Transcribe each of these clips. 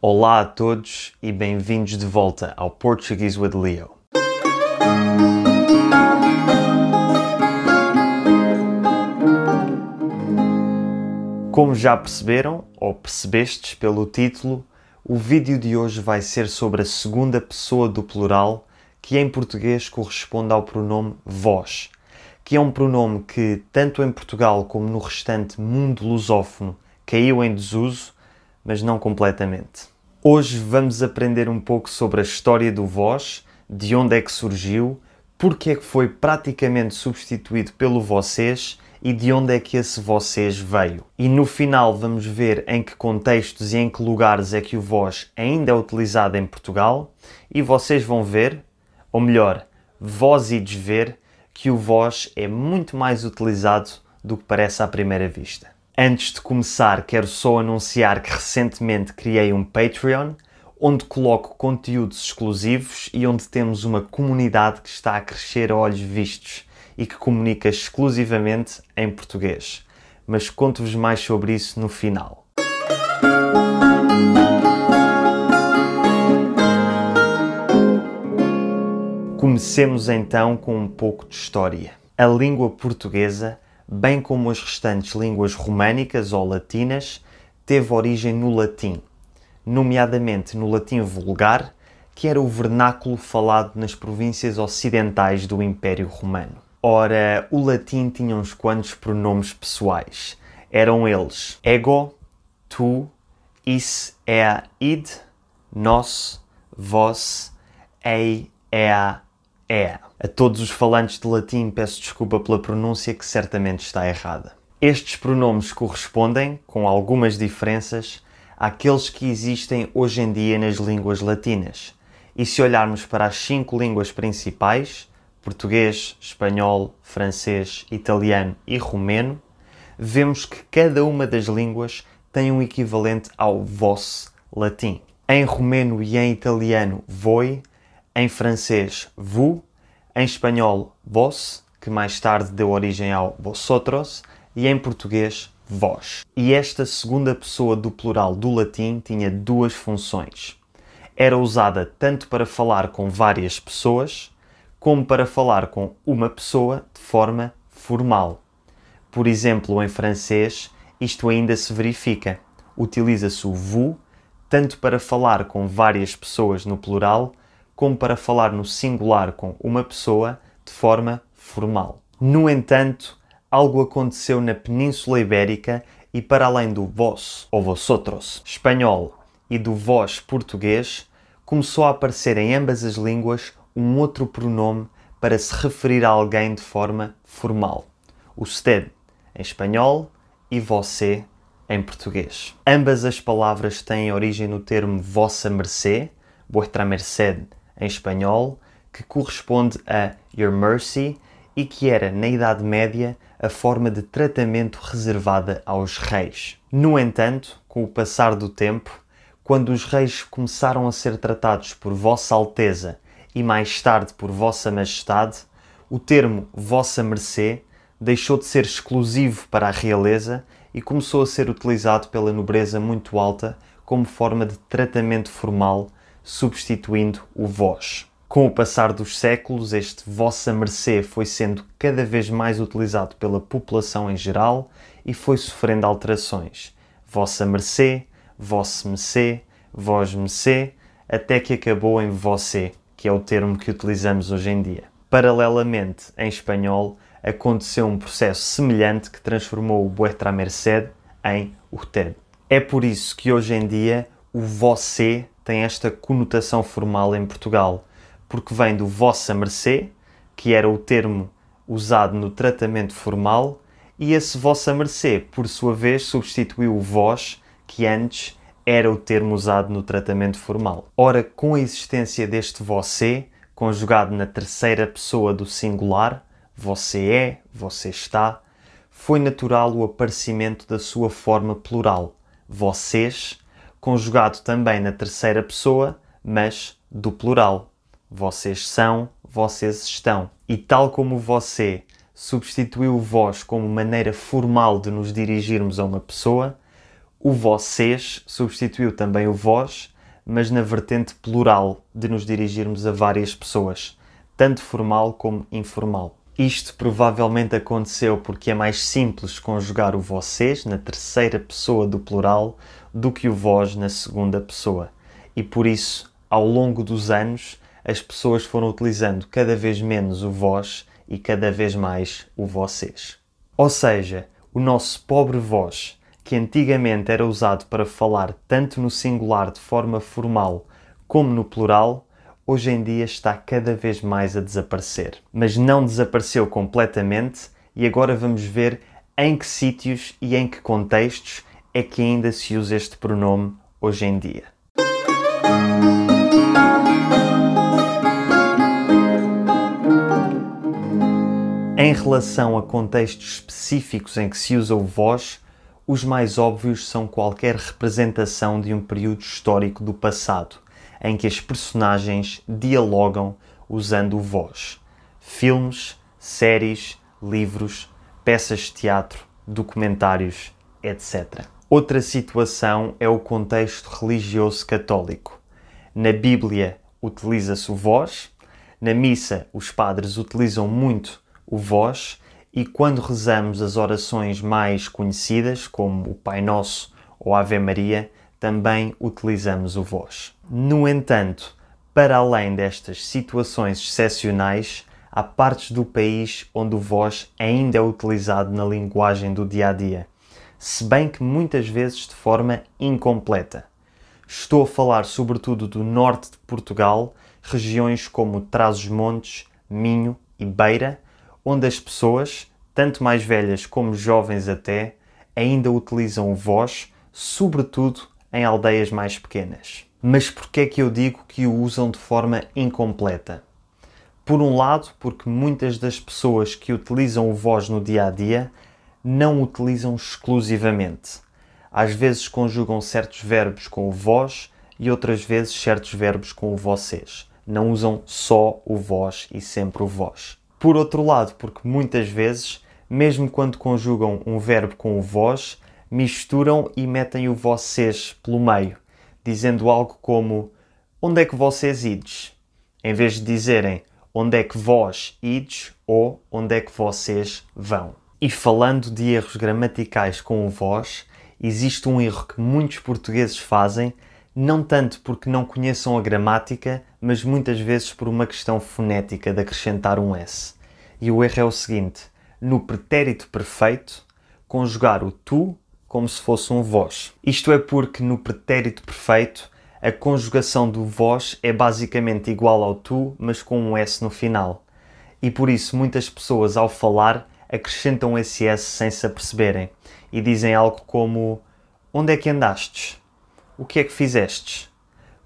Olá a todos e bem-vindos de volta ao Portuguese with Leo. Como já perceberam, ou percebestes pelo título, o vídeo de hoje vai ser sobre a segunda pessoa do plural, que em português corresponde ao pronome vós, que é um pronome que, tanto em Portugal como no restante mundo lusófono, caiu em desuso, mas não completamente. Hoje vamos aprender um pouco sobre a história do vós, de onde é que surgiu, porque é que foi praticamente substituído pelo vocês e de onde é que esse vocês veio. E no final vamos ver em que contextos e em que lugares é que o vós ainda é utilizado em Portugal e vocês vão ver, ou melhor, vós ides ver, que o vós é muito mais utilizado do que parece à primeira vista. Antes de começar, quero só anunciar que recentemente criei um Patreon onde coloco conteúdos exclusivos e onde temos uma comunidade que está a crescer a olhos vistos e que comunica exclusivamente em português. Mas conto-vos mais sobre isso no final. Comecemos então com um pouco de história. A língua portuguesa, bem como as restantes línguas românicas ou latinas, teve origem no latim, nomeadamente no latim vulgar, que era o vernáculo falado nas províncias ocidentais do Império Romano. Ora, o latim tinha uns quantos pronomes pessoais. Eram eles ego, tu, is, ea, id, nós, vós, ei, ea, ea. A todos os falantes de latim peço desculpa pela pronúncia que certamente está errada. Estes pronomes correspondem, com algumas diferenças, àqueles que existem hoje em dia nas línguas latinas. E se olharmos para as cinco línguas principais, português, espanhol, francês, italiano e romeno, vemos que cada uma das línguas tem um equivalente ao vos latim. Em romeno e em italiano, voi, em francês, vous, em espanhol, vos, que mais tarde deu origem ao vosotros, e em português, vós. E esta segunda pessoa do plural do latim tinha duas funções. Era usada tanto para falar com várias pessoas, como para falar com uma pessoa de forma formal. Por exemplo, em francês, isto ainda se verifica. Utiliza-se o vous tanto para falar com várias pessoas no plural, como para falar no singular com uma pessoa de forma formal. No entanto, algo aconteceu na Península Ibérica e para além do vós ou vosotros espanhol e do vós português, começou a aparecer em ambas as línguas um outro pronome para se referir a alguém de forma formal. O usted em espanhol e você em português. Ambas as palavras têm origem no termo vossa mercê, vuestra merced em espanhol, que corresponde a your mercy e que era, na Idade Média, a forma de tratamento reservada aos reis. No entanto, com o passar do tempo, quando os reis começaram a ser tratados por Vossa Alteza e mais tarde por Vossa Majestade, o termo Vossa Mercê deixou de ser exclusivo para a realeza e começou a ser utilizado pela nobreza muito alta como forma de tratamento formal, substituindo o vós. Com o passar dos séculos, este Vossa Mercê foi sendo cada vez mais utilizado pela população em geral e foi sofrendo alterações. Vossa Mercê, vosso mecê, vós mecê, até que acabou em você, que é o termo que utilizamos hoje em dia. Paralelamente, em espanhol, aconteceu um processo semelhante que transformou o vuestra merced em usted. É por isso que hoje em dia o você tem esta conotação formal em Portugal, porque vem do vossa mercê, que era o termo usado no tratamento formal, e esse vossa mercê, por sua vez, substituiu o vós, que antes era o termo usado no tratamento formal. Ora, com a existência deste você, conjugado na terceira pessoa do singular, você é, você está, foi natural o aparecimento da sua forma plural, vocês, conjugado também na terceira pessoa, mas do plural. Vocês são, vocês estão. E tal como você substituiu o vós como maneira formal de nos dirigirmos a uma pessoa, O vocês substituiu também o vós, mas na vertente plural de nos dirigirmos a várias pessoas, tanto formal como informal. Isto provavelmente aconteceu porque é mais simples conjugar o vocês na terceira pessoa do plural do que o vós na segunda pessoa. E por isso, ao longo dos anos, as pessoas foram utilizando cada vez menos o vós e cada vez mais o vocês. Ou seja, o nosso pobre vós, que antigamente era usado para falar tanto no singular de forma formal como no plural, hoje em dia está cada vez mais a desaparecer. Mas não desapareceu completamente e agora vamos ver em que sítios e em que contextos é que ainda se usa este pronome hoje em dia. Em relação a contextos específicos em que se usa o vós, os mais óbvios são qualquer representação de um período histórico do passado, em que as personagens dialogam usando o vós. Filmes, séries, livros, peças de teatro, documentários, etc. Outra situação é o contexto religioso católico. Na Bíblia utiliza-se o vós, na missa os padres utilizam muito o vós, e quando rezamos as orações mais conhecidas, como o Pai Nosso ou Ave Maria, também utilizamos o vós. No entanto, para além destas situações excepcionais, há partes do país onde o vós ainda é utilizado na linguagem do dia a dia, se bem que muitas vezes de forma incompleta. Estou a falar sobretudo do norte de Portugal, regiões como Trás-os-Montes, Minho e Beira, onde as pessoas, tanto mais velhas como jovens até, ainda utilizam o vós, sobretudo em aldeias mais pequenas. Mas por que é que eu digo que o usam de forma incompleta? Por um lado, porque muitas das pessoas que utilizam o vós no dia a dia não utilizam exclusivamente. Às vezes conjugam certos verbos com o vós e outras vezes certos verbos com o vocês. Não usam só o vós e sempre o vós. Por outro lado, porque muitas vezes, mesmo quando conjugam um verbo com o vós, misturam e metem o vocês pelo meio, dizendo algo como onde é que vocês ides? Em vez de dizerem onde é que vós ides ou onde é que vocês vão. E falando de erros gramaticais com o vós, existe um erro que muitos portugueses fazem, não tanto porque não conheçam a gramática, mas muitas vezes por uma questão fonética de acrescentar um S. E o erro é o seguinte: no pretérito perfeito, conjugar o tu como se fosse um vós. Isto é porque no pretérito perfeito a conjugação do vós é basicamente igual ao tu, mas com um S no final. E por isso muitas pessoas ao falar acrescentam esse S sem se aperceberem e dizem algo como Onde é que andastes? O que é que fizestes?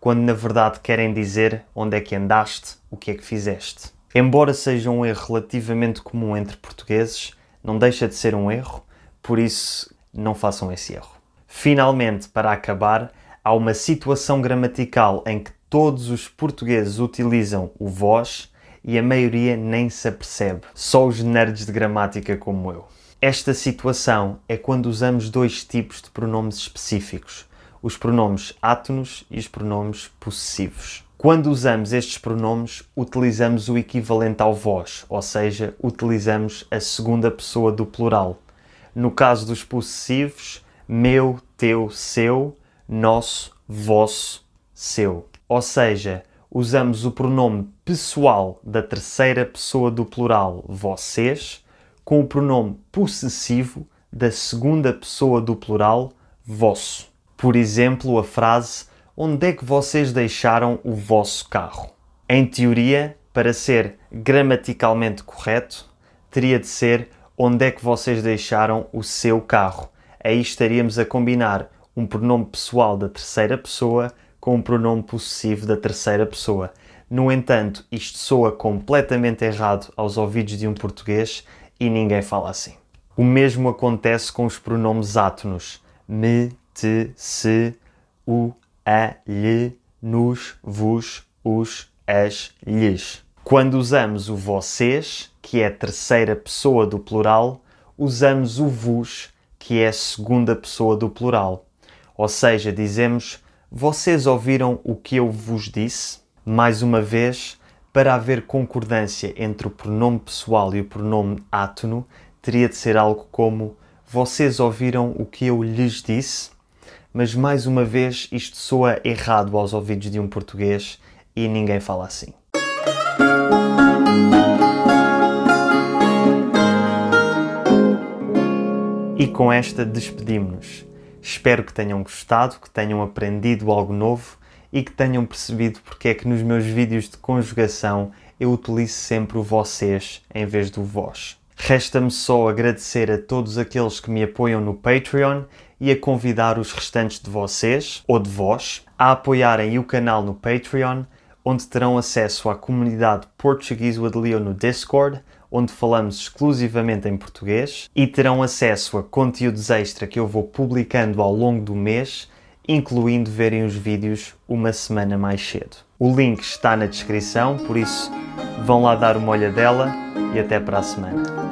Quando na verdade querem dizer onde é que andaste, o que é que fizeste. Embora seja um erro relativamente comum entre portugueses, não deixa de ser um erro, por isso não façam esse erro. Finalmente, para acabar, há uma situação gramatical em que todos os portugueses utilizam o vós e a maioria nem se apercebe, só os nerds de gramática como eu. Esta situação é quando usamos dois tipos de pronomes específicos, os pronomes átonos e os pronomes possessivos. Quando usamos estes pronomes, utilizamos o equivalente ao vós, ou seja, utilizamos a segunda pessoa do plural. No caso dos possessivos, meu, teu, seu, nosso, vosso, seu. Ou seja, usamos o pronome pessoal da terceira pessoa do plural, vocês, com o pronome possessivo da segunda pessoa do plural, vosso. Por exemplo, a frase Onde é que vocês deixaram o vosso carro? Em teoria, para ser gramaticalmente correto, teria de ser onde é que vocês deixaram o seu carro. Aí estaríamos a combinar um pronome pessoal da terceira pessoa com um pronome possessivo da terceira pessoa. No entanto, isto soa completamente errado aos ouvidos de um português e ninguém fala assim. O mesmo acontece com os pronomes átonos: me, te, se, o, a, lhe, nos, vos, os, as, lhes. Quando usamos o vocês, que é a terceira pessoa do plural, usamos o vos, que é a segunda pessoa do plural. Ou seja, dizemos: Vocês ouviram o que eu vos disse? Mais uma vez, para haver concordância entre o pronome pessoal e o pronome átono, teria de ser algo como: Vocês ouviram o que eu lhes disse? Mas mais uma vez, isto soa errado aos ouvidos de um português e ninguém fala assim. E com esta despedimos-nos. Espero que tenham gostado, que tenham aprendido algo novo e que tenham percebido porque é que nos meus vídeos de conjugação eu utilizo sempre o vocês em vez do vós. Resta-me só agradecer a todos aqueles que me apoiam no Patreon e a convidar os restantes de vocês, ou de vós, a apoiarem o canal no Patreon, onde terão acesso à comunidade Português with Leo no Discord, onde falamos exclusivamente em português e terão acesso a conteúdos extra que eu vou publicando ao longo do mês, incluindo verem os vídeos uma semana mais cedo. O link está na descrição, por isso vão lá dar uma olhadela e até para a semana.